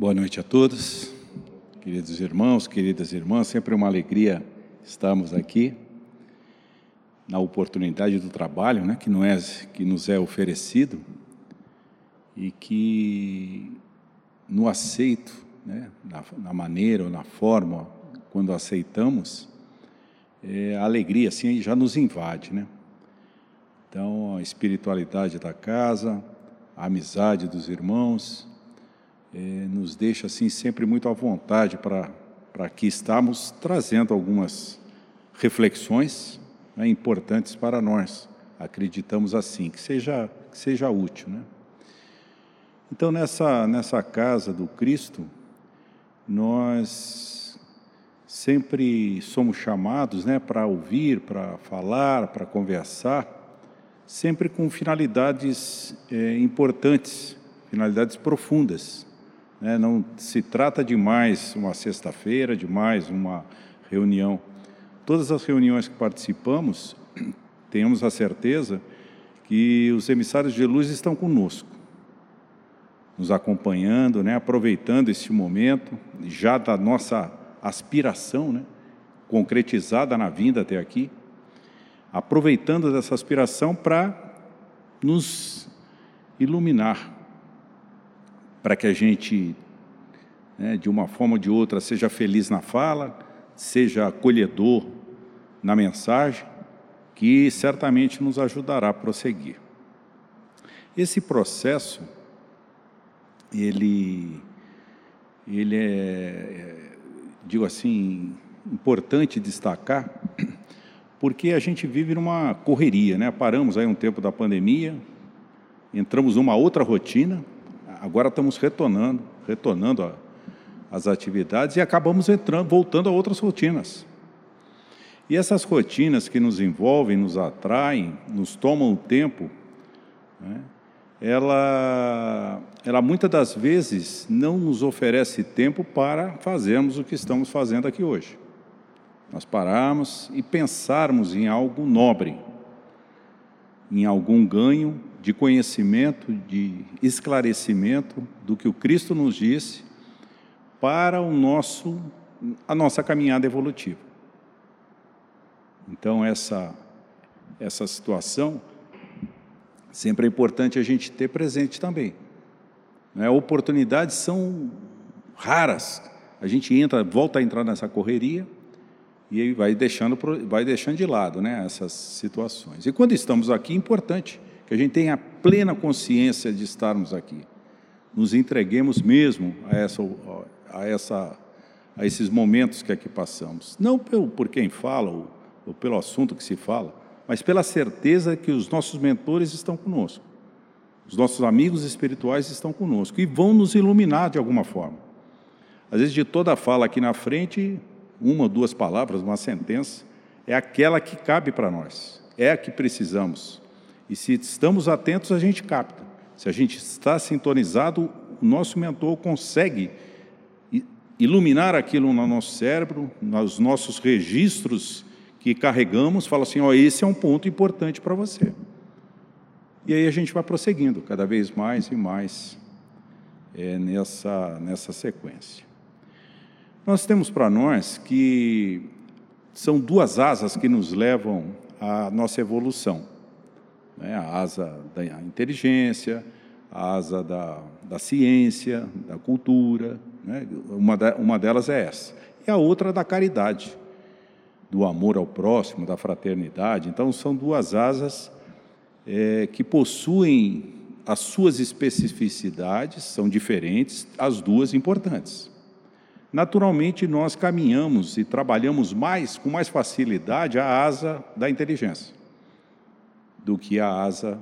Boa noite a todos, queridos irmãos, queridas irmãs, sempre uma alegria estarmos aqui na oportunidade do trabalho, né, que não é que nos é oferecido e que no aceito, né, na, na maneira ou na forma quando aceitamos, é, a alegria assim já nos invade, né? Então a espiritualidade da casa, a amizade dos irmãos, é, nos deixa assim sempre muito à vontade para aqui estamos trazendo algumas reflexões né, importantes para nós. Acreditamos assim que seja que seja útil, né? Então nessa nessa casa do Cristo nós sempre somos chamados, né, para ouvir, para falar, para conversar, sempre com finalidades é, importantes, finalidades profundas. Né? Não se trata de mais uma sexta-feira, de mais uma reunião. Todas as reuniões que participamos, tenhamos a certeza que os emissários de luz estão conosco, nos acompanhando, né? aproveitando esse momento, já da nossa aspiração, né? concretizada na vinda até aqui, aproveitando dessa aspiração para nos iluminar, para que a gente, né, de uma forma ou de outra, seja feliz na fala, seja acolhedor na mensagem, que certamente nos ajudará a prosseguir. Esse processo, ele, ele é, é digo assim, importante destacar, porque a gente vive numa correria, né? Paramos aí um tempo da pandemia, entramos numa outra rotina, agora estamos retornando, retornando as atividades e acabamos entrando, voltando a outras rotinas. E essas rotinas que nos envolvem, nos atraem, nos tomam o tempo, né, ela, ela muitas das vezes não nos oferece tempo para fazermos o que estamos fazendo aqui hoje. Nós pararmos e pensarmos em algo nobre, em algum ganho de conhecimento, de esclarecimento do que o Cristo nos disse para o nosso, a nossa caminhada evolutiva. Então, essa, essa situação sempre é importante a gente ter presente também. Né? Oportunidades são raras. A gente entra, volta a entrar nessa correria e vai deixando, vai deixando de lado né, essas situações. E quando estamos aqui, é importante que a gente tenha plena consciência de estarmos aqui. Nos entreguemos mesmo a, essa, a, essa, a esses momentos que aqui passamos. Não por, por quem fala ou, ou pelo assunto que se fala, mas pela certeza que os nossos mentores estão conosco. Os nossos amigos espirituais estão conosco e vão nos iluminar de alguma forma. Às vezes, de toda fala aqui na frente, uma ou duas palavras, uma sentença, é aquela que cabe para nós, é a que precisamos. E se estamos atentos, a gente capta. Se a gente está sintonizado, o nosso mentor consegue iluminar aquilo no nosso cérebro, nos nossos registros que carregamos, fala assim: ó, esse é um ponto importante para você. E aí a gente vai prosseguindo cada vez mais e mais é, nessa, nessa sequência. Nós temos para nós que são duas asas que nos levam à nossa evolução né? a asa da inteligência, a asa da, da ciência, da cultura, né? uma, uma delas é essa. E a outra da caridade, do amor ao próximo, da fraternidade. Então, são duas asas é, que possuem as suas especificidades, são diferentes, as duas importantes. Naturalmente, nós caminhamos e trabalhamos mais, com mais facilidade, a asa da inteligência do que a asa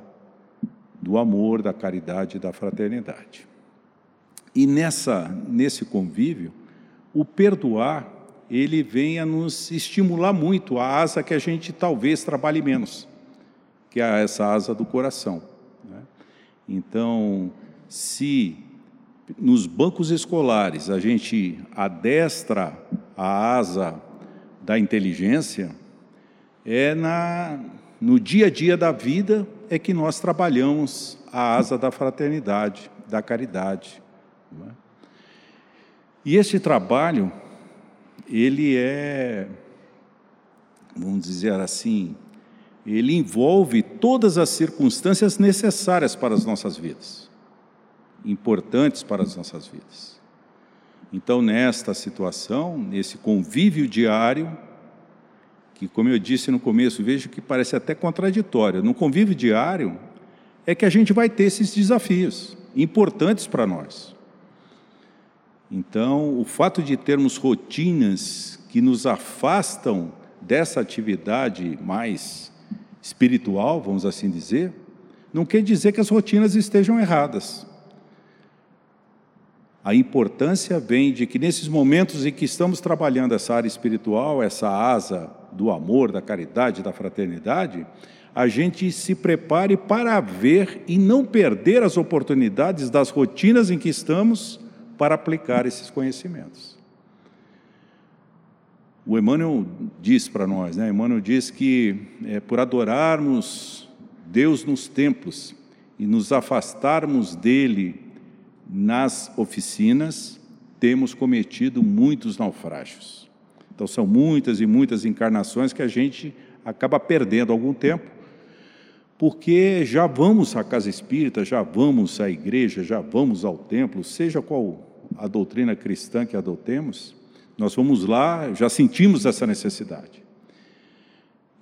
do amor, da caridade e da fraternidade. E nessa, nesse convívio, o perdoar, ele vem a nos estimular muito a asa que a gente talvez trabalhe menos, que é essa asa do coração. Né? Então, se nos bancos escolares a gente adestra a asa da inteligência, é na, no dia a dia da vida é que nós trabalhamos a asa da fraternidade, da caridade. É? E esse trabalho, ele é, vamos dizer assim, ele envolve todas as circunstâncias necessárias para as nossas vidas, importantes para as nossas vidas. Então, nesta situação, nesse convívio diário, que, como eu disse no começo, vejo que parece até contraditório, no convívio diário é que a gente vai ter esses desafios importantes para nós. Então, o fato de termos rotinas que nos afastam dessa atividade mais espiritual, vamos assim dizer, não quer dizer que as rotinas estejam erradas. A importância vem de que nesses momentos em que estamos trabalhando essa área espiritual, essa asa do amor, da caridade, da fraternidade, a gente se prepare para ver e não perder as oportunidades das rotinas em que estamos para aplicar esses conhecimentos. O Emmanuel diz para nós, né? Emmanuel diz que é, por adorarmos Deus nos templos e nos afastarmos dele nas oficinas, temos cometido muitos naufrágios. Então são muitas e muitas encarnações que a gente acaba perdendo algum tempo, porque já vamos à casa espírita, já vamos à igreja, já vamos ao templo, seja qual a doutrina cristã que adotemos, nós vamos lá, já sentimos essa necessidade.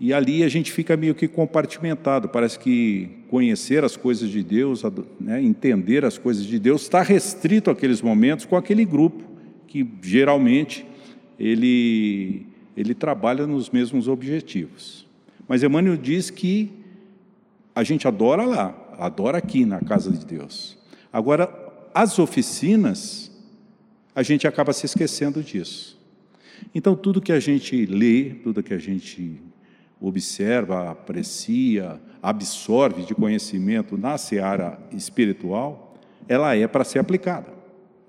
E ali a gente fica meio que compartimentado. Parece que conhecer as coisas de Deus, né, entender as coisas de Deus, está restrito àqueles momentos com aquele grupo que geralmente ele, ele trabalha nos mesmos objetivos. Mas Emmanuel diz que a gente adora lá, adora aqui na casa de Deus. Agora, as oficinas a gente acaba se esquecendo disso. Então, tudo que a gente lê, tudo que a gente observa, aprecia, absorve de conhecimento na seara espiritual, ela é para ser aplicada,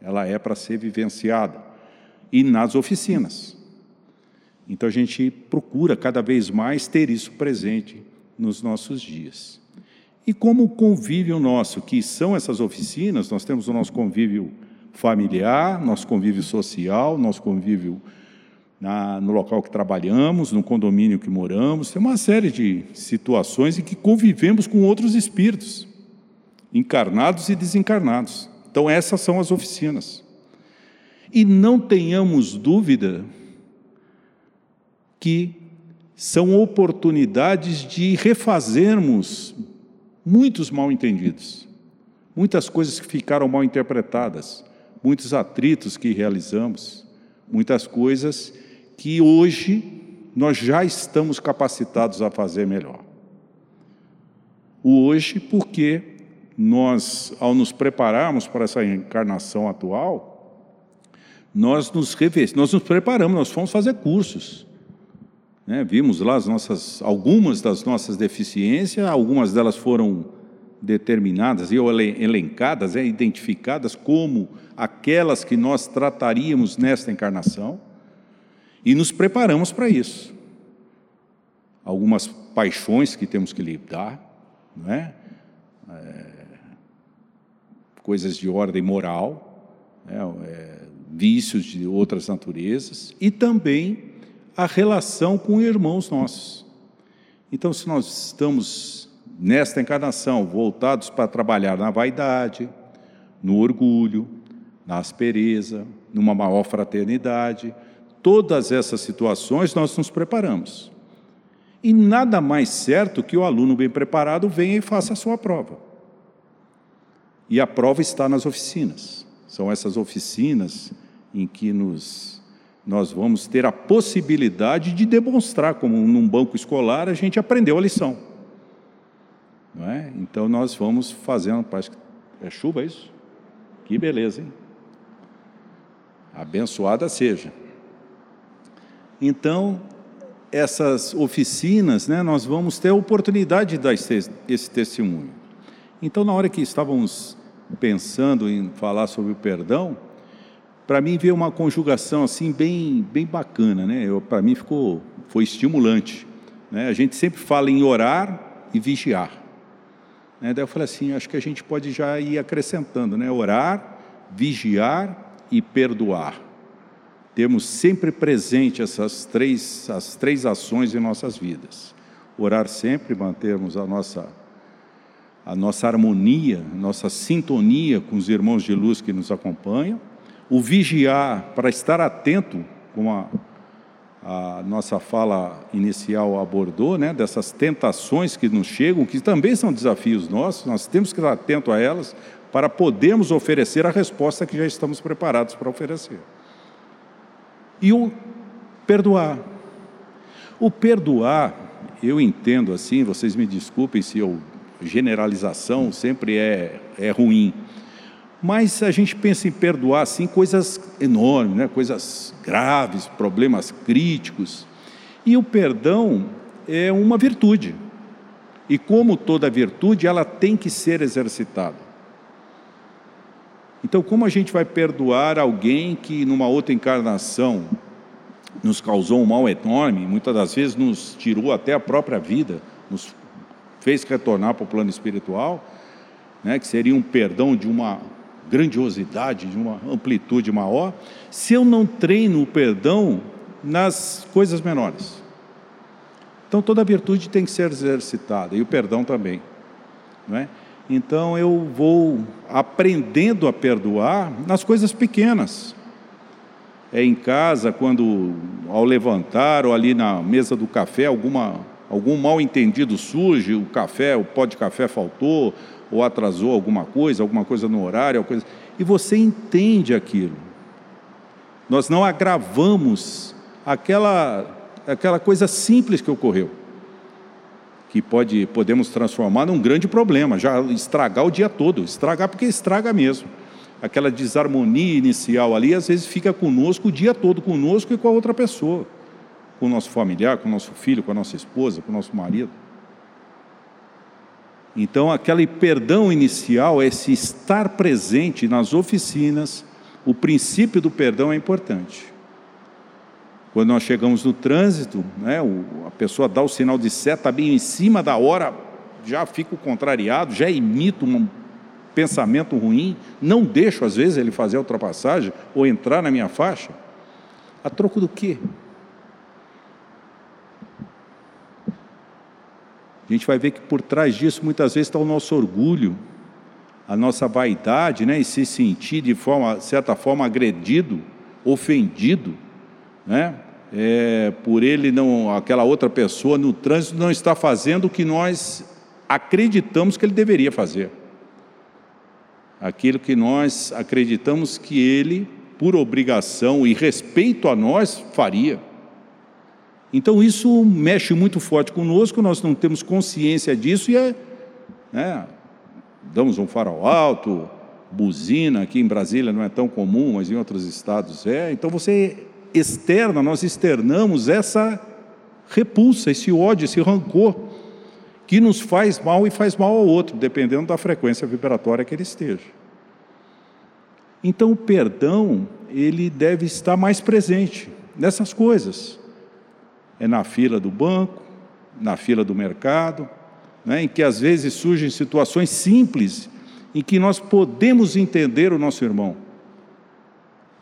ela é para ser vivenciada e nas oficinas. Então a gente procura cada vez mais ter isso presente nos nossos dias. E como o convívio nosso, que são essas oficinas, nós temos o nosso convívio familiar, nosso convívio social, nosso convívio na, no local que trabalhamos, no condomínio que moramos. Tem uma série de situações em que convivemos com outros espíritos, encarnados e desencarnados. Então, essas são as oficinas. E não tenhamos dúvida que são oportunidades de refazermos muitos mal entendidos, muitas coisas que ficaram mal interpretadas, muitos atritos que realizamos, muitas coisas que hoje nós já estamos capacitados a fazer melhor. O hoje, porque nós, ao nos prepararmos para essa encarnação atual, nós nos revestimos, nós nos preparamos, nós fomos fazer cursos. Né? Vimos lá as nossas, algumas das nossas deficiências, algumas delas foram determinadas e elencadas, é, identificadas como aquelas que nós trataríamos nesta encarnação e nos preparamos para isso. Algumas paixões que temos que lidar, é? é coisas de ordem moral, é, é, vícios de outras naturezas e também a relação com irmãos nossos. Então, se nós estamos nesta encarnação, voltados para trabalhar na vaidade, no orgulho, na aspereza, numa maior fraternidade. Todas essas situações nós nos preparamos. E nada mais certo que o aluno bem preparado venha e faça a sua prova. E a prova está nas oficinas. São essas oficinas em que nos, nós vamos ter a possibilidade de demonstrar, como num banco escolar, a gente aprendeu a lição. Não é? Então nós vamos fazendo, parece que é chuva isso? Que beleza, hein? Abençoada seja. Então, essas oficinas, né, nós vamos ter a oportunidade de dar esse, esse testemunho. Então, na hora que estávamos pensando em falar sobre o perdão, para mim veio uma conjugação assim bem, bem bacana, né? Para mim ficou, foi estimulante. Né? A gente sempre fala em orar e vigiar. Né? Daí eu falei assim, acho que a gente pode já ir acrescentando, né? Orar, vigiar e perdoar. Temos sempre presente essas três, as três ações em nossas vidas. Orar sempre, mantermos a nossa, a nossa harmonia, nossa sintonia com os irmãos de luz que nos acompanham. O vigiar, para estar atento, como a, a nossa fala inicial abordou, né, dessas tentações que nos chegam, que também são desafios nossos, nós temos que estar atento a elas para podermos oferecer a resposta que já estamos preparados para oferecer. E o perdoar. O perdoar, eu entendo assim, vocês me desculpem se eu generalização sempre é, é ruim. Mas a gente pensa em perdoar assim coisas enormes, né? coisas graves, problemas críticos. E o perdão é uma virtude. E como toda virtude, ela tem que ser exercitada. Então, como a gente vai perdoar alguém que numa outra encarnação nos causou um mal enorme, muitas das vezes nos tirou até a própria vida, nos fez retornar para o plano espiritual, né, que seria um perdão de uma grandiosidade, de uma amplitude maior, se eu não treino o perdão nas coisas menores. Então toda virtude tem que ser exercitada, e o perdão também. Não é? Então eu vou aprendendo a perdoar nas coisas pequenas. É em casa, quando ao levantar ou ali na mesa do café, alguma, algum mal entendido surge, o café, o pó de café faltou, ou atrasou alguma coisa, alguma coisa no horário, coisa, e você entende aquilo. Nós não agravamos aquela, aquela coisa simples que ocorreu que pode, podemos transformar num grande problema, já estragar o dia todo, estragar porque estraga mesmo. Aquela desarmonia inicial ali, às vezes fica conosco o dia todo, conosco e com a outra pessoa, com o nosso familiar, com o nosso filho, com a nossa esposa, com o nosso marido. Então, aquele perdão inicial, esse estar presente nas oficinas, o princípio do perdão é importante. Quando nós chegamos no trânsito, né, a pessoa dá o sinal de seta bem em cima da hora, já fico contrariado, já imito um pensamento ruim, não deixo às vezes ele fazer a ultrapassagem ou entrar na minha faixa. A troco do quê? A gente vai ver que por trás disso muitas vezes está o nosso orgulho, a nossa vaidade, né, e se sentir de forma, certa forma agredido, ofendido, né? é, por ele não, aquela outra pessoa no trânsito não está fazendo o que nós acreditamos que ele deveria fazer. Aquilo que nós acreditamos que ele, por obrigação e respeito a nós, faria. Então isso mexe muito forte conosco, nós não temos consciência disso e é, né, damos um farol alto, buzina, aqui em Brasília não é tão comum, mas em outros estados é. Então você externa, nós externamos essa repulsa, esse ódio, esse rancor, que nos faz mal e faz mal ao outro, dependendo da frequência vibratória que ele esteja. Então, o perdão, ele deve estar mais presente nessas coisas. É na fila do banco, na fila do mercado, né, em que às vezes surgem situações simples em que nós podemos entender o nosso irmão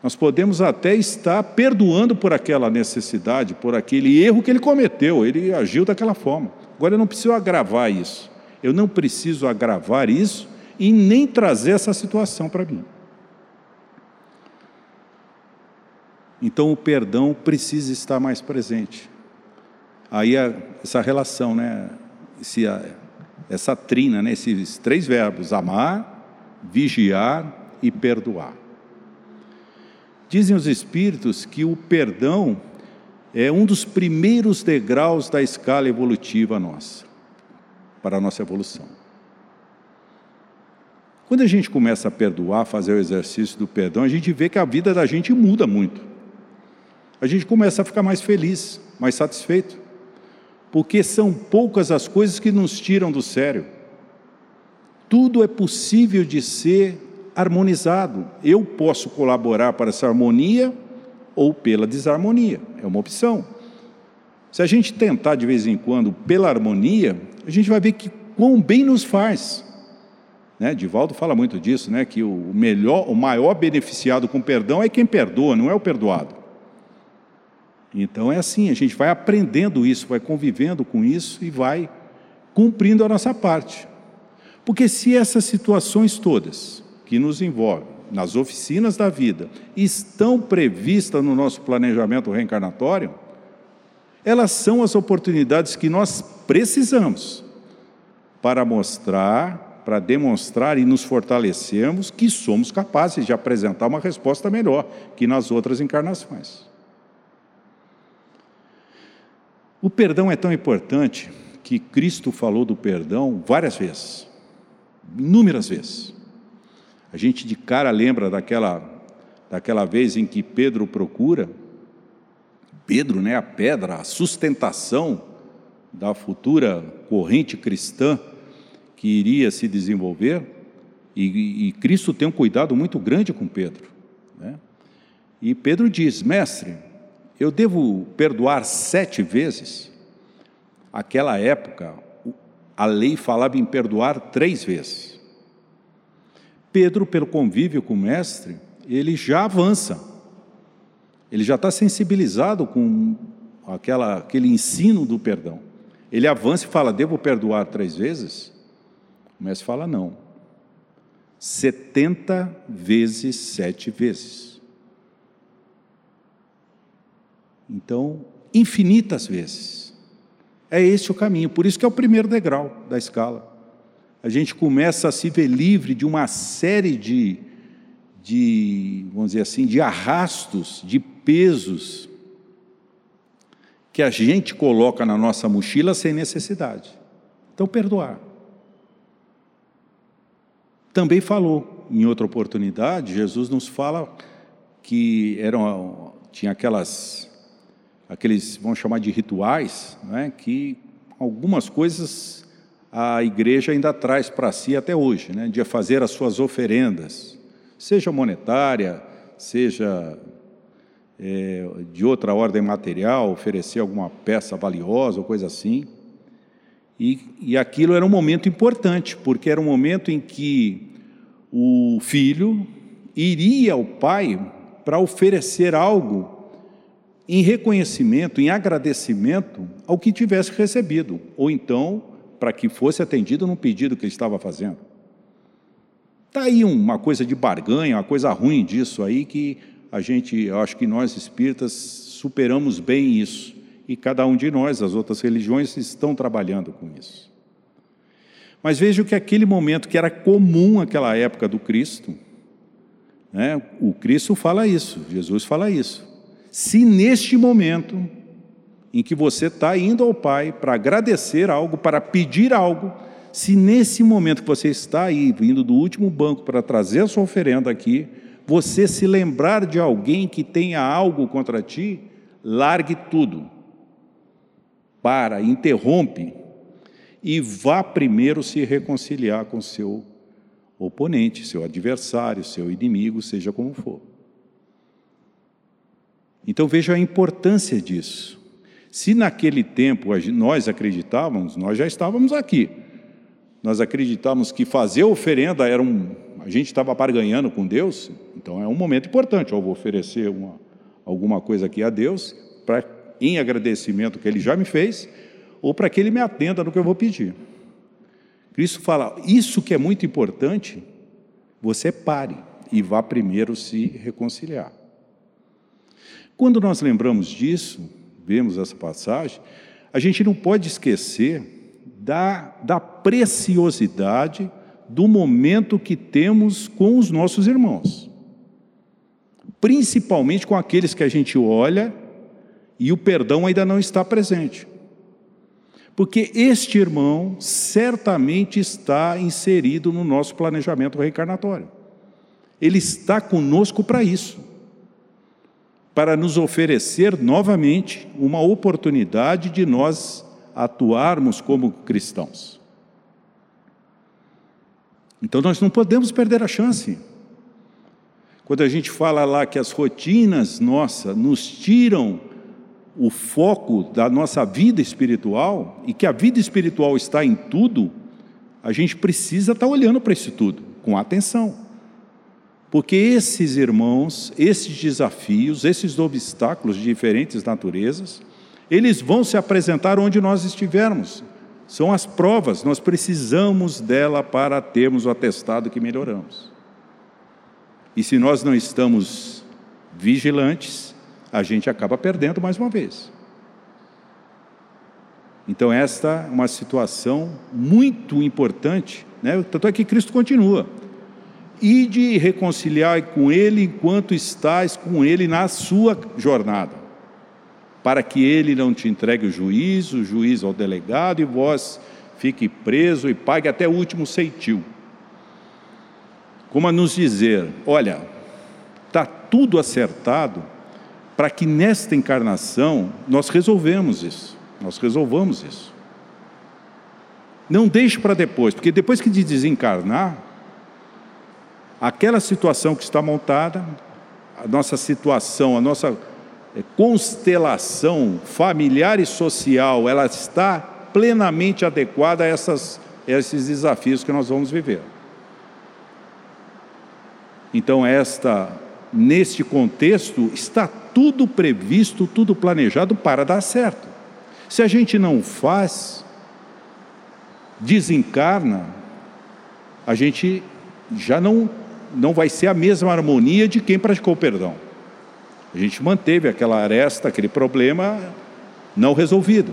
nós podemos até estar perdoando por aquela necessidade, por aquele erro que ele cometeu, ele agiu daquela forma. Agora eu não preciso agravar isso. Eu não preciso agravar isso e nem trazer essa situação para mim. Então o perdão precisa estar mais presente. Aí essa relação, né? Esse, essa trina, né? esses três verbos: amar, vigiar e perdoar. Dizem os espíritos que o perdão é um dos primeiros degraus da escala evolutiva nossa, para a nossa evolução. Quando a gente começa a perdoar, fazer o exercício do perdão, a gente vê que a vida da gente muda muito. A gente começa a ficar mais feliz, mais satisfeito, porque são poucas as coisas que nos tiram do sério. Tudo é possível de ser harmonizado. Eu posso colaborar para essa harmonia ou pela desarmonia, é uma opção. Se a gente tentar de vez em quando pela harmonia, a gente vai ver que quão bem nos faz. Né? Divaldo fala muito disso, né? que o melhor, o maior beneficiado com perdão é quem perdoa, não é o perdoado. Então é assim, a gente vai aprendendo isso, vai convivendo com isso e vai cumprindo a nossa parte. Porque se essas situações todas que nos envolvem nas oficinas da vida estão previstas no nosso planejamento reencarnatório, elas são as oportunidades que nós precisamos para mostrar, para demonstrar e nos fortalecermos que somos capazes de apresentar uma resposta melhor que nas outras encarnações. O perdão é tão importante que Cristo falou do perdão várias vezes, inúmeras vezes. A gente de cara lembra daquela, daquela vez em que Pedro procura Pedro, né, a pedra, a sustentação da futura corrente cristã que iria se desenvolver, e, e Cristo tem um cuidado muito grande com Pedro. Né? E Pedro diz: Mestre, eu devo perdoar sete vezes? Aquela época, a lei falava em perdoar três vezes. Pedro, pelo convívio com o Mestre, ele já avança ele já está sensibilizado com aquela, aquele ensino do perdão. Ele avança e fala: Devo perdoar três vezes? O mestre fala: Não. Setenta vezes sete vezes. Então, infinitas vezes. É esse o caminho. Por isso que é o primeiro degrau da escala. A gente começa a se ver livre de uma série de, de vamos dizer assim, de arrastos, de pesos que a gente coloca na nossa mochila sem necessidade. Então, perdoar. Também falou, em outra oportunidade, Jesus nos fala que eram, tinha aquelas, aqueles, vamos chamar de rituais, né, que algumas coisas a igreja ainda traz para si até hoje, né, de fazer as suas oferendas, seja monetária, seja é, de outra ordem material, oferecer alguma peça valiosa ou coisa assim. E, e aquilo era um momento importante, porque era um momento em que o filho iria ao pai para oferecer algo em reconhecimento, em agradecimento ao que tivesse recebido, ou então para que fosse atendido no pedido que ele estava fazendo. Está aí uma coisa de barganha, uma coisa ruim disso aí que a gente, eu acho que nós espíritas superamos bem isso. E cada um de nós, as outras religiões, estão trabalhando com isso. Mas veja que aquele momento que era comum naquela época do Cristo, né, o Cristo fala isso, Jesus fala isso. Se neste momento em que você está indo ao Pai para agradecer algo, para pedir algo, se nesse momento que você está aí, vindo do último banco para trazer a sua oferenda aqui, você se lembrar de alguém que tenha algo contra ti, largue tudo. Para, interrompe e vá primeiro se reconciliar com seu oponente, seu adversário, seu inimigo, seja como for. Então veja a importância disso. Se naquele tempo nós acreditávamos, nós já estávamos aqui. Nós acreditávamos que fazer oferenda era um, a gente estava barganhando com Deus, então é um momento importante. Eu vou oferecer uma, alguma coisa aqui a Deus, pra, em agradecimento que Ele já me fez, ou para que Ele me atenda no que eu vou pedir. Cristo fala: Isso que é muito importante, você pare e vá primeiro se reconciliar. Quando nós lembramos disso, vemos essa passagem, a gente não pode esquecer da, da preciosidade do momento que temos com os nossos irmãos, principalmente com aqueles que a gente olha e o perdão ainda não está presente. Porque este irmão certamente está inserido no nosso planejamento reencarnatório. Ele está conosco para isso para nos oferecer novamente uma oportunidade de nós atuarmos como cristãos. Então nós não podemos perder a chance. Quando a gente fala lá que as rotinas nossas nos tiram o foco da nossa vida espiritual e que a vida espiritual está em tudo, a gente precisa estar olhando para isso tudo com atenção. Porque esses irmãos, esses desafios, esses obstáculos de diferentes naturezas, eles vão se apresentar onde nós estivermos. São as provas, nós precisamos dela para termos o atestado que melhoramos. E se nós não estamos vigilantes, a gente acaba perdendo mais uma vez. Então, esta é uma situação muito importante, né? tanto é que Cristo continua. E de reconciliar com Ele enquanto estás com Ele na sua jornada, para que Ele não te entregue o juízo, o juiz ao delegado, e vós fique preso e pague até o último ceitil. Como a nos dizer: olha, está tudo acertado para que nesta encarnação nós resolvemos isso nós resolvamos isso. Não deixe para depois, porque depois que de desencarnar, aquela situação que está montada, a nossa situação, a nossa eh, constelação familiar e social, ela está plenamente adequada a, essas, esses desafios que nós vamos viver. Então, esta, neste contexto, está tudo previsto, tudo planejado para dar certo. Se a gente não faz, desencarna, a gente já não, não vai ser a mesma harmonia de quem praticou o perdão. A gente manteve aquela aresta, aquele problema não resolvido.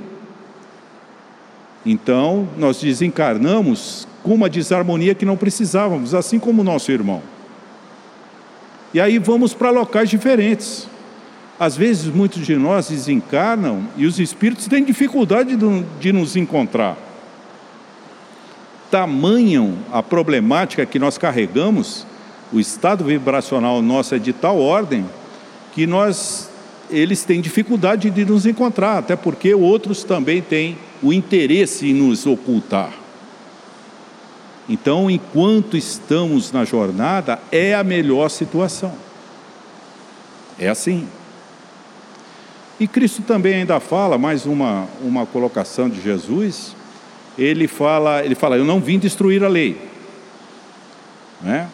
Então, nós desencarnamos com uma desarmonia que não precisávamos, assim como o nosso irmão. E aí vamos para locais diferentes. Às vezes, muitos de nós desencarnam e os espíritos têm dificuldade de nos encontrar. Tamanham a problemática que nós carregamos, o estado vibracional nosso é de tal ordem que nós eles têm dificuldade de nos encontrar, até porque outros também têm o interesse em nos ocultar. Então, enquanto estamos na jornada, é a melhor situação. É assim. E Cristo também ainda fala, mais uma, uma colocação de Jesus, ele fala, ele fala, eu não vim destruir a lei. Né?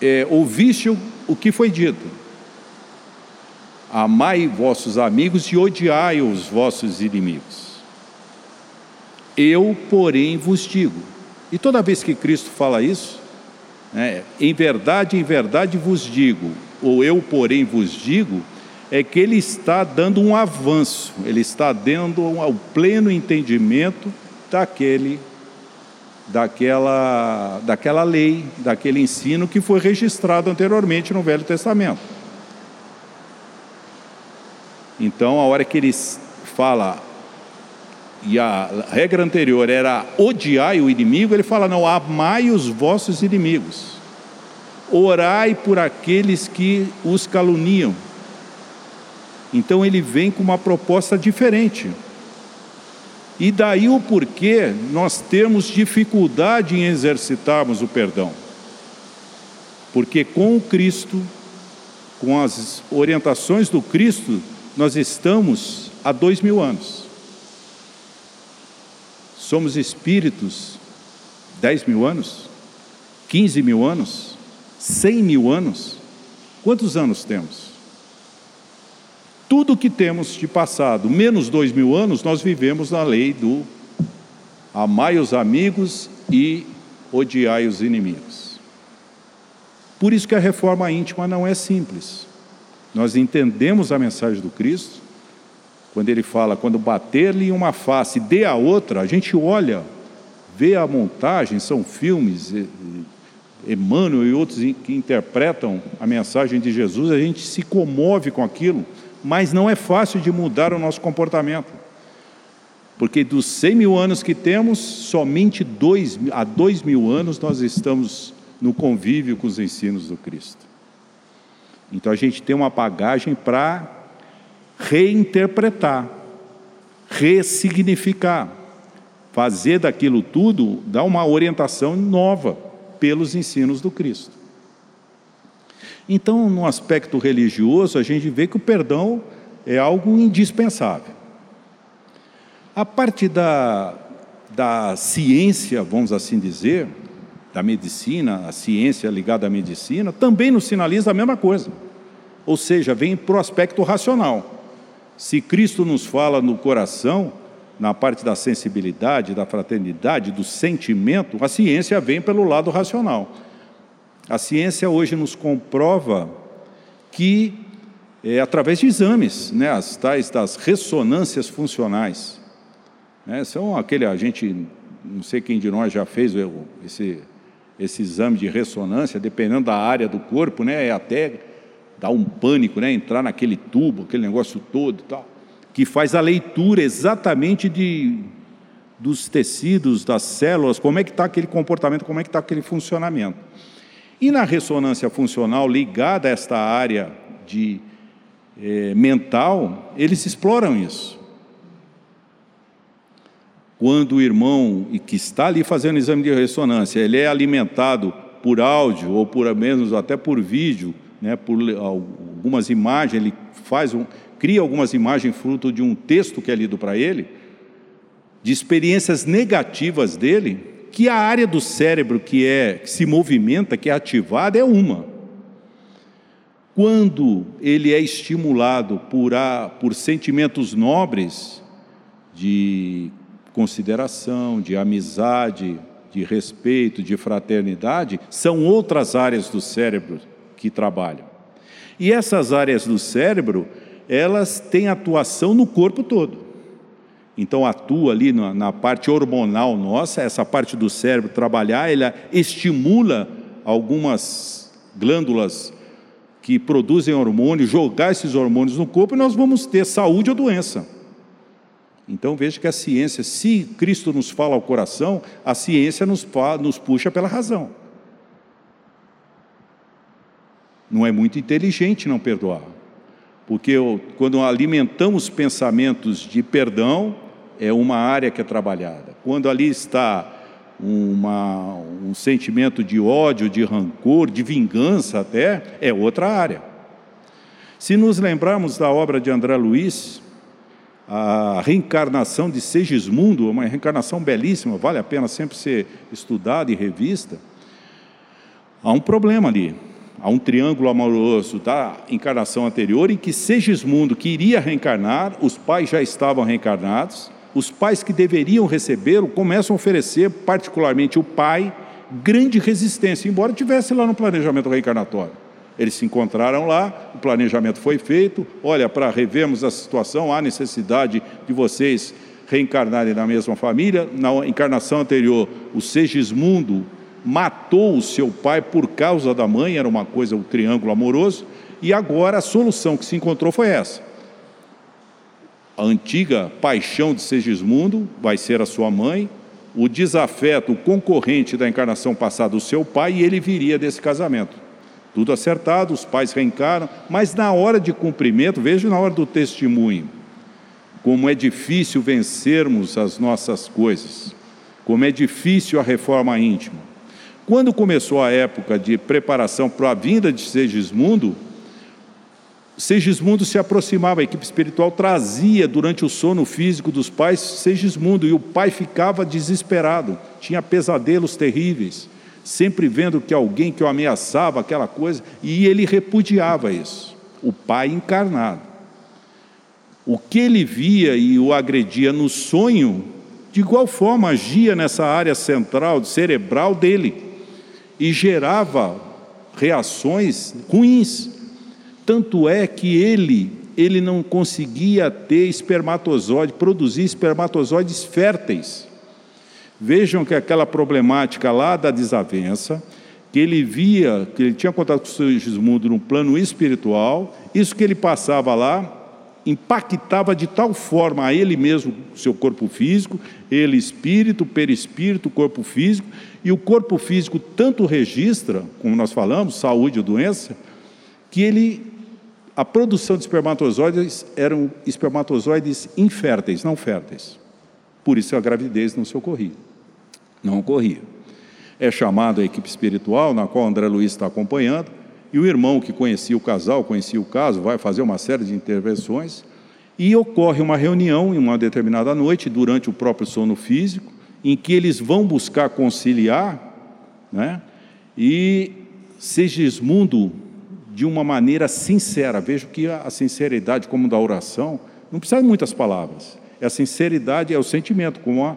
É, ouviste o, o que foi dito. Amai vossos amigos e odiai os vossos inimigos. Eu, porém, vos digo. E toda vez que Cristo fala isso, né, em verdade, em verdade vos digo, ou eu, porém, vos digo, é que ele está dando um avanço, ele está dando o pleno entendimento daquele, daquela, daquela lei, daquele ensino que foi registrado anteriormente no Velho Testamento. Então, a hora que ele fala, e a regra anterior era odiai o inimigo, ele fala: não, amai os vossos inimigos, orai por aqueles que os caluniam então ele vem com uma proposta diferente. E daí o porquê nós temos dificuldade em exercitarmos o perdão. Porque com o Cristo, com as orientações do Cristo, nós estamos há dois mil anos. Somos espíritos dez mil anos, quinze mil anos, cem mil anos. Quantos anos temos? Tudo que temos de passado, menos dois mil anos, nós vivemos na lei do amai os amigos e odiai os inimigos. Por isso que a reforma íntima não é simples. Nós entendemos a mensagem do Cristo, quando ele fala, quando bater-lhe uma face, dê a outra, a gente olha, vê a montagem, são filmes, Emmanuel e outros que interpretam a mensagem de Jesus, a gente se comove com aquilo mas não é fácil de mudar o nosso comportamento. Porque dos 100 mil anos que temos, somente dois, há dois mil anos nós estamos no convívio com os ensinos do Cristo. Então a gente tem uma bagagem para reinterpretar, ressignificar, fazer daquilo tudo, dar uma orientação nova pelos ensinos do Cristo. Então, no aspecto religioso, a gente vê que o perdão é algo indispensável. A parte da da ciência, vamos assim dizer, da medicina, a ciência ligada à medicina, também nos sinaliza a mesma coisa. Ou seja, vem para o aspecto racional. Se Cristo nos fala no coração, na parte da sensibilidade, da fraternidade, do sentimento, a ciência vem pelo lado racional. A ciência hoje nos comprova que, é, através de exames, né, as tais das ressonâncias funcionais, né, são aquele, a gente, não sei quem de nós já fez esse, esse exame de ressonância, dependendo da área do corpo, né, é até dar um pânico, né, entrar naquele tubo, aquele negócio todo e tal, que faz a leitura exatamente de, dos tecidos, das células, como é que está aquele comportamento, como é que está aquele funcionamento. E na ressonância funcional ligada a esta área de eh, mental, eles exploram isso. Quando o irmão que está ali fazendo o exame de ressonância, ele é alimentado por áudio ou por menos até por vídeo, né, por algumas imagens, ele faz um, cria algumas imagens fruto de um texto que é lido para ele, de experiências negativas dele, que a área do cérebro que é que se movimenta, que é ativada, é uma. Quando ele é estimulado por, a, por sentimentos nobres de consideração, de amizade, de respeito, de fraternidade, são outras áreas do cérebro que trabalham. E essas áreas do cérebro, elas têm atuação no corpo todo. Então atua ali na, na, parte hormonal nossa, essa parte do cérebro trabalhar, ela estimula algumas glândulas que produzem hormônios, jogar esses hormônios no corpo e nós vamos ter saúde ou doença. Então veja que a ciência, se Cristo nos fala ao coração, a ciência nos, nos puxa pela razão. Não é muito inteligente não perdoar. Porque quando alimentamos pensamentos de perdão, é uma área que é trabalhada. Quando ali está uma, um sentimento de ódio, de rancor, de vingança até, é outra área. Se nos lembrarmos da obra de André Luiz, a reencarnação de Segismundo, uma reencarnação belíssima, vale a pena sempre ser estudada e revista. Há um problema ali, há um triângulo amoroso da encarnação anterior em que Segismundo queria reencarnar, os pais já estavam reencarnados, os pais que deveriam recebê-lo começam a oferecer, particularmente o pai, grande resistência, embora tivesse lá no planejamento reencarnatório. Eles se encontraram lá, o planejamento foi feito. Olha, para revermos a situação, há necessidade de vocês reencarnarem na mesma família. Na encarnação anterior, o Segismundo matou o seu pai por causa da mãe, era uma coisa, um triângulo amoroso. E agora a solução que se encontrou foi essa a antiga paixão de Segismundo vai ser a sua mãe, o desafeto, o concorrente da encarnação passada, o seu pai, e ele viria desse casamento. Tudo acertado, os pais reencarnam, mas na hora de cumprimento, veja na hora do testemunho, como é difícil vencermos as nossas coisas, como é difícil a reforma íntima. Quando começou a época de preparação para a vinda de Segismundo, Segismundo se aproximava, a equipe espiritual trazia durante o sono físico dos pais Segismundo, e o pai ficava desesperado, tinha pesadelos terríveis, sempre vendo que alguém que o ameaçava, aquela coisa, e ele repudiava isso, o pai encarnado. O que ele via e o agredia no sonho, de igual forma agia nessa área central, cerebral dele, e gerava reações ruins tanto é que ele, ele não conseguia ter espermatozoide, produzir espermatozoides férteis. Vejam que aquela problemática lá da desavença, que ele via, que ele tinha contato com o Sigismundo no plano espiritual, isso que ele passava lá impactava de tal forma a ele mesmo, seu corpo físico, ele espírito, perispírito, corpo físico, e o corpo físico tanto registra, como nós falamos, saúde ou doença, que ele a produção de espermatozoides eram espermatozoides inférteis, não férteis. Por isso a gravidez não se ocorria. Não ocorria. É chamado a equipe espiritual, na qual André Luiz está acompanhando, e o irmão que conhecia o casal, conhecia o caso, vai fazer uma série de intervenções, e ocorre uma reunião em uma determinada noite, durante o próprio sono físico, em que eles vão buscar conciliar, né? E Segismundo, de uma maneira sincera, vejo que a sinceridade, como da oração, não precisa de muitas palavras. É a sinceridade, é o sentimento, como a,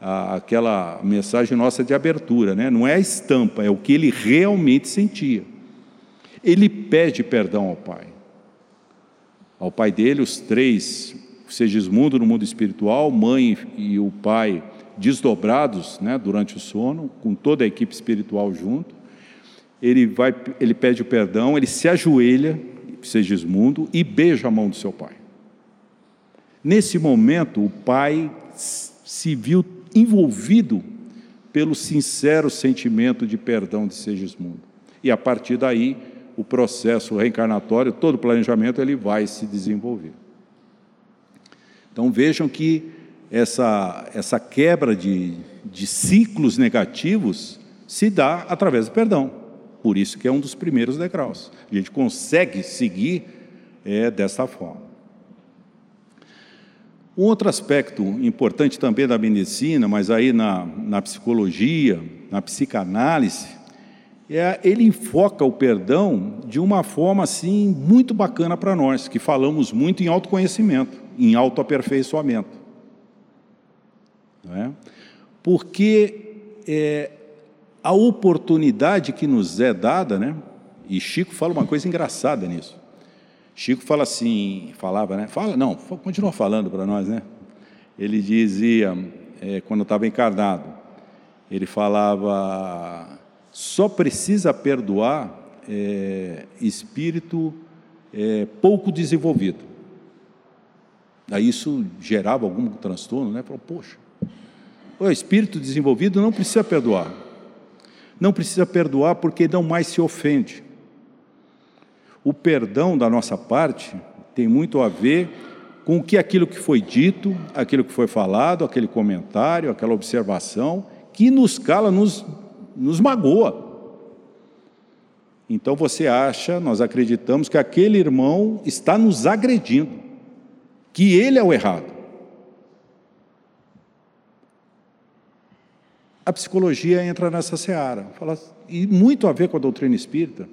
a, aquela mensagem nossa de abertura, né? não é a estampa, é o que ele realmente sentia. Ele pede perdão ao Pai. Ao pai dele, os três, Segismundo no mundo espiritual, mãe e o pai desdobrados né, durante o sono, com toda a equipe espiritual junto. Ele, vai, ele pede o perdão, ele se ajoelha, Segismundo, e beija a mão do seu pai. Nesse momento, o pai se viu envolvido pelo sincero sentimento de perdão de Segismundo. E a partir daí, o processo reencarnatório, todo o planejamento, ele vai se desenvolver. Então vejam que essa, essa quebra de, de ciclos negativos se dá através do perdão. Por isso que é um dos primeiros degraus. A gente consegue seguir é, dessa forma. Um outro aspecto importante também da medicina, mas aí na, na psicologia, na psicanálise, é, ele enfoca o perdão de uma forma assim muito bacana para nós, que falamos muito em autoconhecimento, em autoaperfeiçoamento. Não é? Porque é, a oportunidade que nos é dada, né? E Chico fala uma coisa engraçada nisso. Chico fala assim, falava, né? Fala, não, continua falando para nós, né? Ele dizia, é, quando estava encarnado, ele falava, só precisa perdoar é, espírito é, pouco desenvolvido. Aí isso gerava algum transtorno, né? Falou, poxa, o espírito desenvolvido não precisa perdoar. Não precisa perdoar porque não mais se ofende. O perdão da nossa parte tem muito a ver com que aquilo que foi dito, aquilo que foi falado, aquele comentário, aquela observação, que nos cala, nos, nos magoa. Então você acha, nós acreditamos que aquele irmão está nos agredindo, que ele é o errado. A psicologia entra nessa seara, fala, e muito a ver com a doutrina espírita.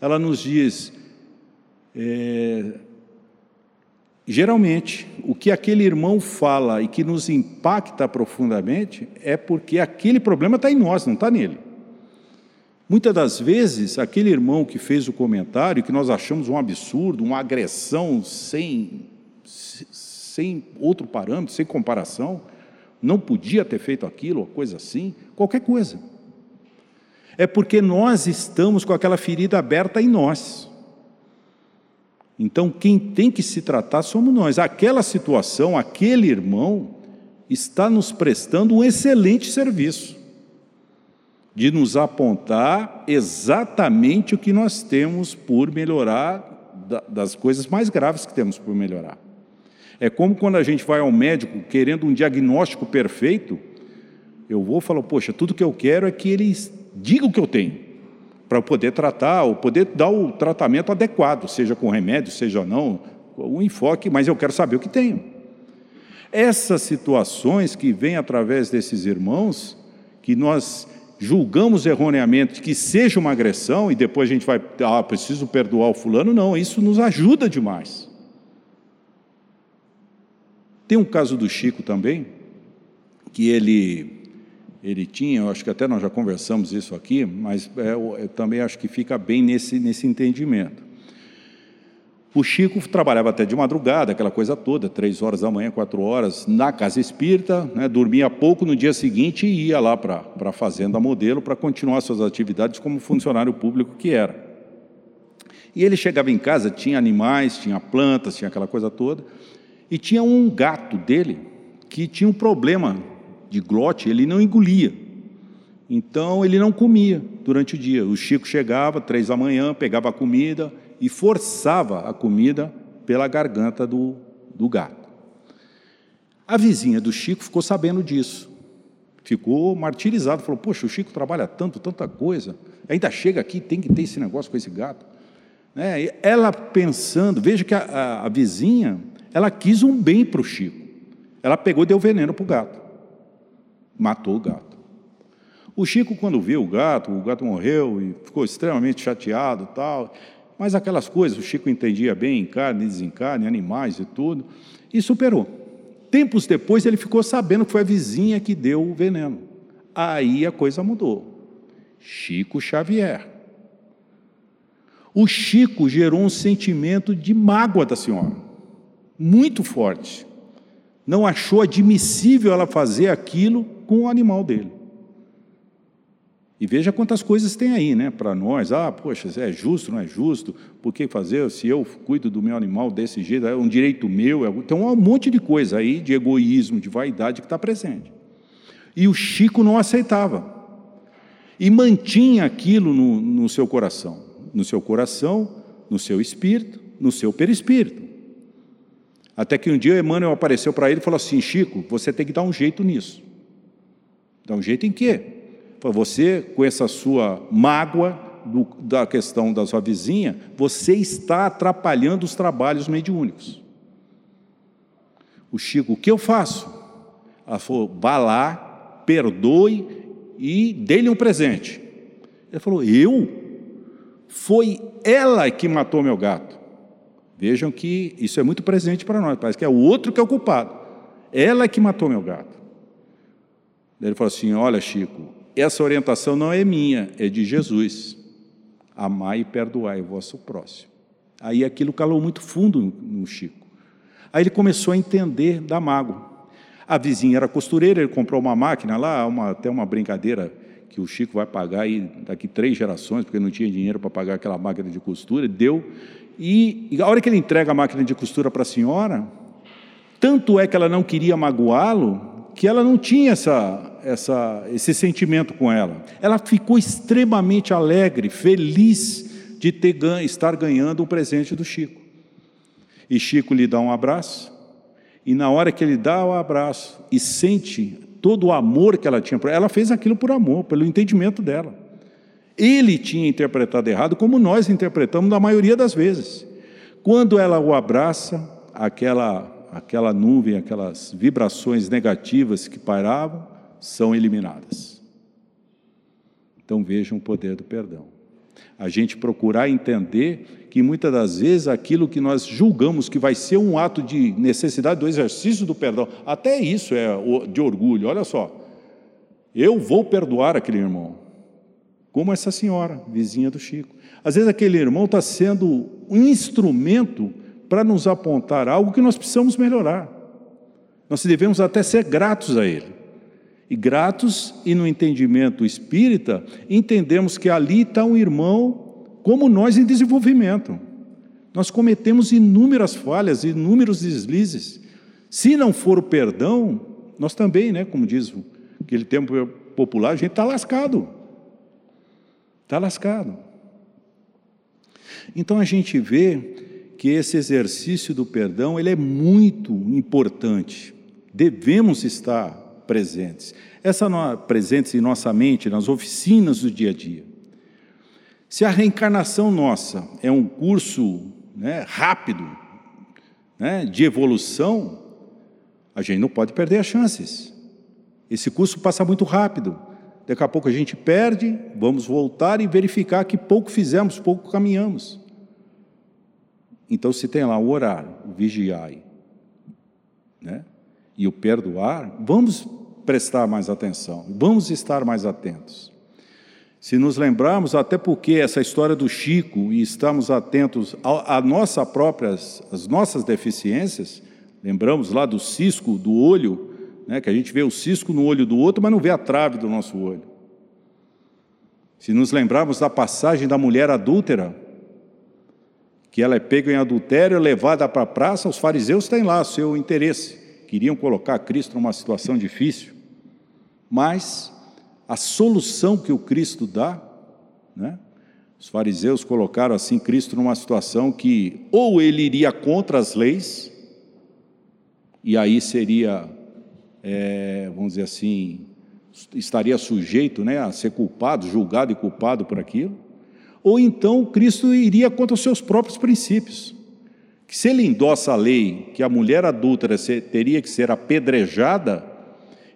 Ela nos diz é, geralmente, o que aquele irmão fala e que nos impacta profundamente é porque aquele problema está em nós, não está nele. Muitas das vezes, aquele irmão que fez o comentário, que nós achamos um absurdo, uma agressão sem, sem outro parâmetro, sem comparação, não podia ter feito aquilo, coisa assim, qualquer coisa. É porque nós estamos com aquela ferida aberta em nós. Então, quem tem que se tratar somos nós. Aquela situação, aquele irmão, está nos prestando um excelente serviço de nos apontar exatamente o que nós temos por melhorar, das coisas mais graves que temos por melhorar. É como quando a gente vai ao médico querendo um diagnóstico perfeito, eu vou falar, poxa, tudo que eu quero é que ele diga o que eu tenho para poder tratar, ou poder dar o tratamento adequado, seja com remédio, seja não, o enfoque, mas eu quero saber o que tenho. Essas situações que vêm através desses irmãos, que nós julgamos erroneamente que seja uma agressão e depois a gente vai, ah, preciso perdoar o fulano, não, isso nos ajuda demais. Tem um caso do Chico também, que ele ele tinha, eu acho que até nós já conversamos isso aqui, mas é, eu também acho que fica bem nesse, nesse entendimento. O Chico trabalhava até de madrugada, aquela coisa toda, três horas da manhã, quatro horas, na casa espírita, né, dormia pouco no dia seguinte e ia lá para a Fazenda Modelo para continuar suas atividades como funcionário público que era. E ele chegava em casa, tinha animais, tinha plantas, tinha aquela coisa toda, e tinha um gato dele que tinha um problema de glote, ele não engolia. Então ele não comia durante o dia. O Chico chegava três da manhã, pegava a comida e forçava a comida pela garganta do, do gato. A vizinha do Chico ficou sabendo disso. Ficou martirizado, falou: Poxa, o Chico trabalha tanto, tanta coisa, ainda chega aqui, tem que ter esse negócio com esse gato. Né? Ela pensando, veja que a, a, a vizinha, ela quis um bem para o Chico. Ela pegou e deu veneno para o gato matou o gato. O Chico, quando viu o gato, o gato morreu e ficou extremamente chateado tal. Mas aquelas coisas, o Chico entendia bem em carne, desencarne, animais e tudo, e superou. Tempos depois ele ficou sabendo que foi a vizinha que deu o veneno. Aí a coisa mudou. Chico Xavier. O Chico gerou um sentimento de mágoa da senhora, muito forte. Não achou admissível ela fazer aquilo com o animal dele. E veja quantas coisas tem aí, né, para nós. Ah, poxa, é justo, não é justo? Por que fazer? Se eu cuido do meu animal desse jeito, é um direito meu. É... Tem um monte de coisa aí de egoísmo, de vaidade que está presente. E o Chico não aceitava. E mantinha aquilo no, no seu coração. No seu coração, no seu espírito, no seu perispírito. Até que um dia Emmanuel apareceu para ele e falou assim: Chico, você tem que dar um jeito nisso. Dar um jeito em quê? para você, com essa sua mágoa do, da questão da sua vizinha, você está atrapalhando os trabalhos mediúnicos. O Chico, o que eu faço? Ela falou, vá lá, perdoe e dê-lhe um presente. Ele falou, eu? Foi ela que matou meu gato. Vejam que isso é muito presente para nós, parece que é o outro que é o culpado. Ela que matou meu gato. Ele falou assim: Olha, Chico, essa orientação não é minha, é de Jesus. Amai e perdoai o vosso próximo. Aí aquilo calou muito fundo no Chico. Aí ele começou a entender da mágoa. A vizinha era costureira, ele comprou uma máquina lá, uma, até uma brincadeira que o Chico vai pagar aí daqui três gerações, porque não tinha dinheiro para pagar aquela máquina de costura, deu. E, e a hora que ele entrega a máquina de costura para a senhora, tanto é que ela não queria magoá-lo, que ela não tinha essa, essa, esse sentimento com ela. Ela ficou extremamente alegre, feliz de ter, estar ganhando um presente do Chico. E Chico lhe dá um abraço, e na hora que ele dá o abraço e sente todo o amor que ela tinha ela fez aquilo por amor, pelo entendimento dela. Ele tinha interpretado errado, como nós interpretamos na maioria das vezes. Quando ela o abraça, aquela, aquela nuvem, aquelas vibrações negativas que pairavam, são eliminadas. Então vejam o poder do perdão. A gente procurar entender que muitas das vezes aquilo que nós julgamos que vai ser um ato de necessidade do exercício do perdão, até isso é de orgulho. Olha só, eu vou perdoar aquele irmão, como essa senhora, vizinha do Chico. Às vezes aquele irmão está sendo um instrumento para nos apontar algo que nós precisamos melhorar. Nós devemos até ser gratos a ele. E gratos e no entendimento espírita, entendemos que ali está um irmão como nós em desenvolvimento. Nós cometemos inúmeras falhas, inúmeros deslizes. Se não for o perdão, nós também, né, como diz aquele tempo popular, a gente está lascado. Está lascado. Então a gente vê que esse exercício do perdão ele é muito importante. Devemos estar presentes. Essa no, presentes em nossa mente, nas oficinas do dia a dia. Se a reencarnação nossa é um curso né, rápido né, de evolução, a gente não pode perder as chances. Esse curso passa muito rápido. Daqui a pouco a gente perde, vamos voltar e verificar que pouco fizemos, pouco caminhamos. Então, se tem lá o orar, o vigiar né, e o perdoar, vamos prestar mais atenção, vamos estar mais atentos. Se nos lembrarmos, até porque essa história do Chico e estamos atentos a nossa próprias, as nossas deficiências, lembramos lá do cisco do olho, né, que a gente vê o cisco no olho do outro, mas não vê a trave do nosso olho. Se nos lembrarmos da passagem da mulher adúltera, que ela é pega em adultério, levada para a praça, os fariseus têm lá seu interesse queriam colocar Cristo numa situação difícil, mas a solução que o Cristo dá, né? Os fariseus colocaram assim Cristo numa situação que ou ele iria contra as leis, e aí seria, é, vamos dizer assim, estaria sujeito né, a ser culpado, julgado e culpado por aquilo, ou então Cristo iria contra os seus próprios princípios que se ele endossa a lei que a mulher adúltera teria que ser apedrejada,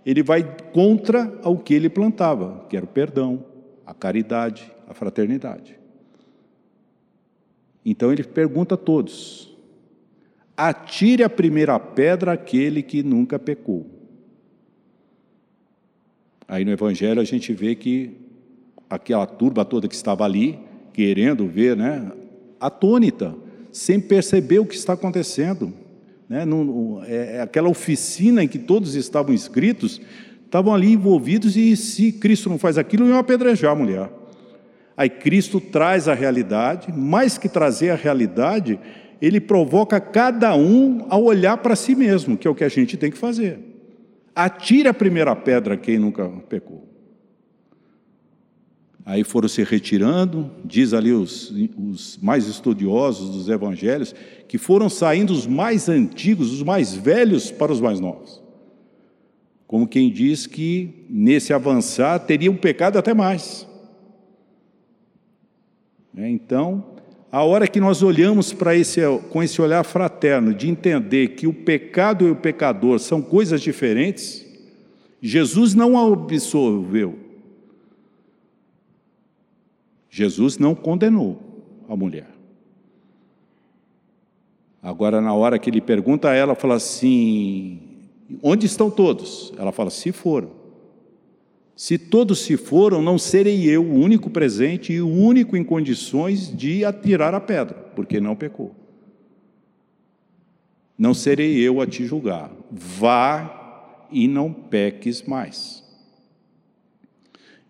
ele vai contra o que ele plantava, que era o perdão, a caridade, a fraternidade. Então ele pergunta a todos: atire a primeira pedra aquele que nunca pecou. Aí no Evangelho a gente vê que aquela turba toda que estava ali, querendo ver, né, atônita, sem perceber o que está acontecendo. Né? Não, é, é aquela oficina em que todos estavam inscritos, estavam ali envolvidos e se Cristo não faz aquilo, iam apedrejar a mulher. Aí Cristo traz a realidade, mais que trazer a realidade, ele provoca cada um a olhar para si mesmo, que é o que a gente tem que fazer. Atire a primeira pedra quem nunca pecou. Aí foram se retirando, diz ali os, os, mais estudiosos dos evangelhos, que foram saindo os mais antigos, os mais velhos para os mais novos. Como quem diz que nesse avançar teria um pecado até mais. É, então, a hora que nós olhamos para esse, com esse olhar fraterno, de entender que o pecado e o pecador são coisas diferentes, Jesus não a absolveu. Jesus não condenou a mulher. Agora, na hora que ele pergunta a ela, fala assim: onde estão todos? Ela fala: se foram. Se todos se foram, não serei eu o único presente e o único em condições de atirar a pedra, porque não pecou. Não serei eu a te julgar. Vá e não peques mais.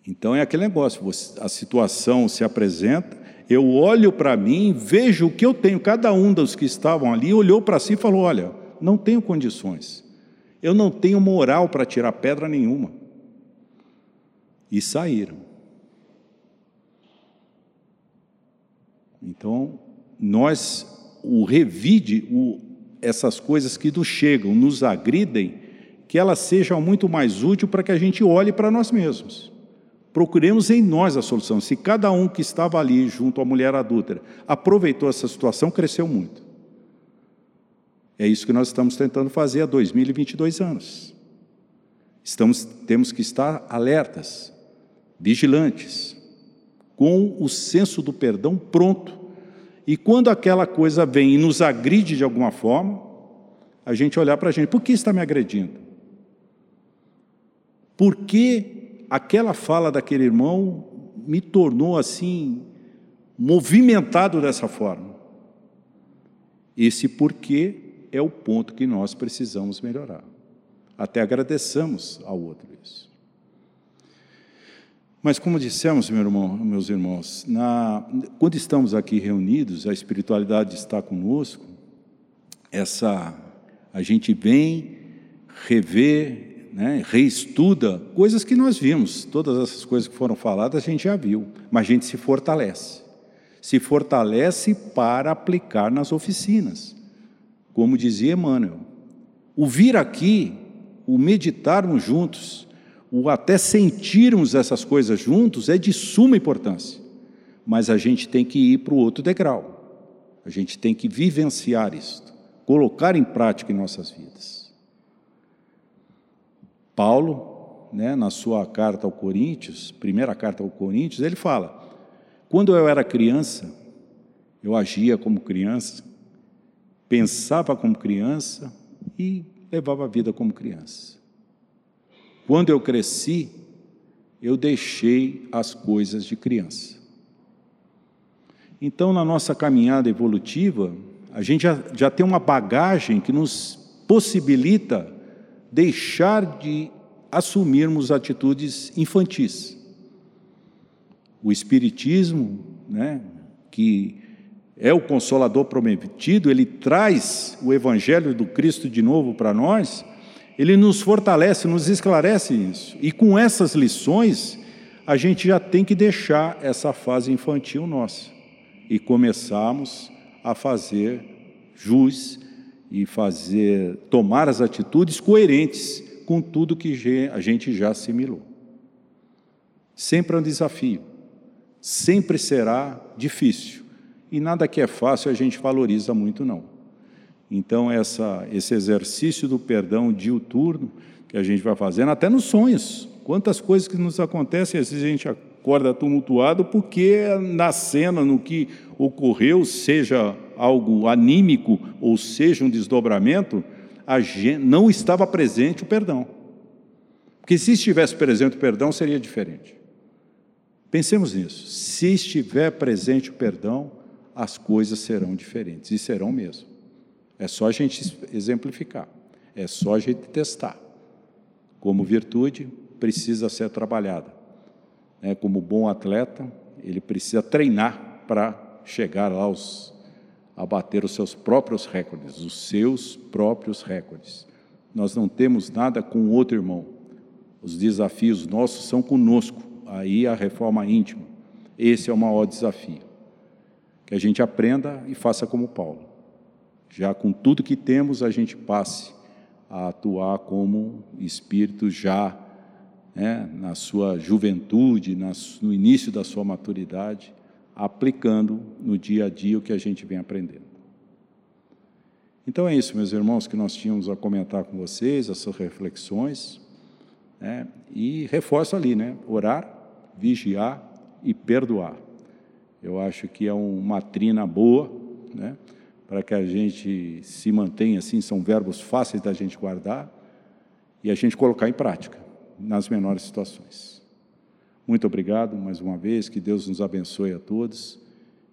Então é aquele negócio: a situação se apresenta, eu olho para mim, vejo o que eu tenho. Cada um dos que estavam ali olhou para si e falou: Olha, não tenho condições, eu não tenho moral para tirar pedra nenhuma e saíram. Então, nós, o revide, o, essas coisas que nos chegam, nos agridem, que elas sejam muito mais úteis para que a gente olhe para nós mesmos. Procuremos em nós a solução. Se cada um que estava ali junto à mulher adúltera aproveitou essa situação, cresceu muito. É isso que nós estamos tentando fazer há 2022 anos. Estamos, temos que estar alertas, vigilantes, com o senso do perdão pronto. E quando aquela coisa vem e nos agride de alguma forma, a gente olhar para a gente, por que está me agredindo? Por que aquela fala daquele irmão me tornou assim, movimentado dessa forma? Esse porquê é o ponto que nós precisamos melhorar. Até agradeçamos ao outro isso. Mas, como dissemos, meu irmão, meus irmãos, na, quando estamos aqui reunidos, a espiritualidade está conosco, essa, a gente vem rever, né, reestuda coisas que nós vimos, todas essas coisas que foram faladas a gente já viu, mas a gente se fortalece. Se fortalece para aplicar nas oficinas, como dizia Emmanuel. O vir aqui, o meditarmos juntos, o até sentirmos essas coisas juntos é de suma importância. Mas a gente tem que ir para o outro degrau. A gente tem que vivenciar isto, colocar em prática em nossas vidas. Paulo, né, na sua carta ao Coríntios, primeira carta ao Coríntios, ele fala: quando eu era criança, eu agia como criança, pensava como criança e levava a vida como criança. Quando eu cresci, eu deixei as coisas de criança. Então, na nossa caminhada evolutiva, a gente já, já tem uma bagagem que nos possibilita deixar de assumirmos atitudes infantis. O Espiritismo, né, que é o consolador prometido, ele traz o Evangelho do Cristo de novo para nós ele nos fortalece, nos esclarece isso. E com essas lições, a gente já tem que deixar essa fase infantil nossa e começarmos a fazer jus e fazer tomar as atitudes coerentes com tudo que a gente já assimilou. Sempre é um desafio, sempre será difícil. E nada que é fácil a gente valoriza muito não. Então, essa, esse exercício do perdão diuturno que a gente vai fazendo, até nos sonhos. Quantas coisas que nos acontecem, às vezes a gente acorda tumultuado porque na cena, no que ocorreu, seja algo anímico ou seja um desdobramento, gente, não estava presente o perdão. Porque se estivesse presente o perdão, seria diferente. Pensemos nisso. Se estiver presente o perdão, as coisas serão diferentes, e serão mesmo. É só a gente exemplificar, é só a gente testar. Como virtude, precisa ser trabalhada. É, como bom atleta, ele precisa treinar para chegar lá aos, a bater os seus próprios recordes, os seus próprios recordes. Nós não temos nada com outro irmão. Os desafios nossos são conosco. Aí a reforma íntima. Esse é o maior desafio. Que a gente aprenda e faça como Paulo. Já com tudo que temos, a gente passe a atuar como espírito já né, na sua juventude, no início da sua maturidade, aplicando no dia a dia o que a gente vem aprendendo. Então é isso, meus irmãos, que nós tínhamos a comentar com vocês, essas reflexões, né, e reforço ali, né, orar, vigiar e perdoar. Eu acho que é uma trina boa, né, para que a gente se mantenha assim, são verbos fáceis da gente guardar e a gente colocar em prática nas menores situações. Muito obrigado mais uma vez, que Deus nos abençoe a todos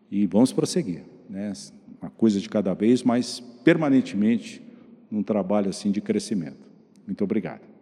e vamos prosseguir, né? Uma coisa de cada vez, mas permanentemente num trabalho assim de crescimento. Muito obrigado.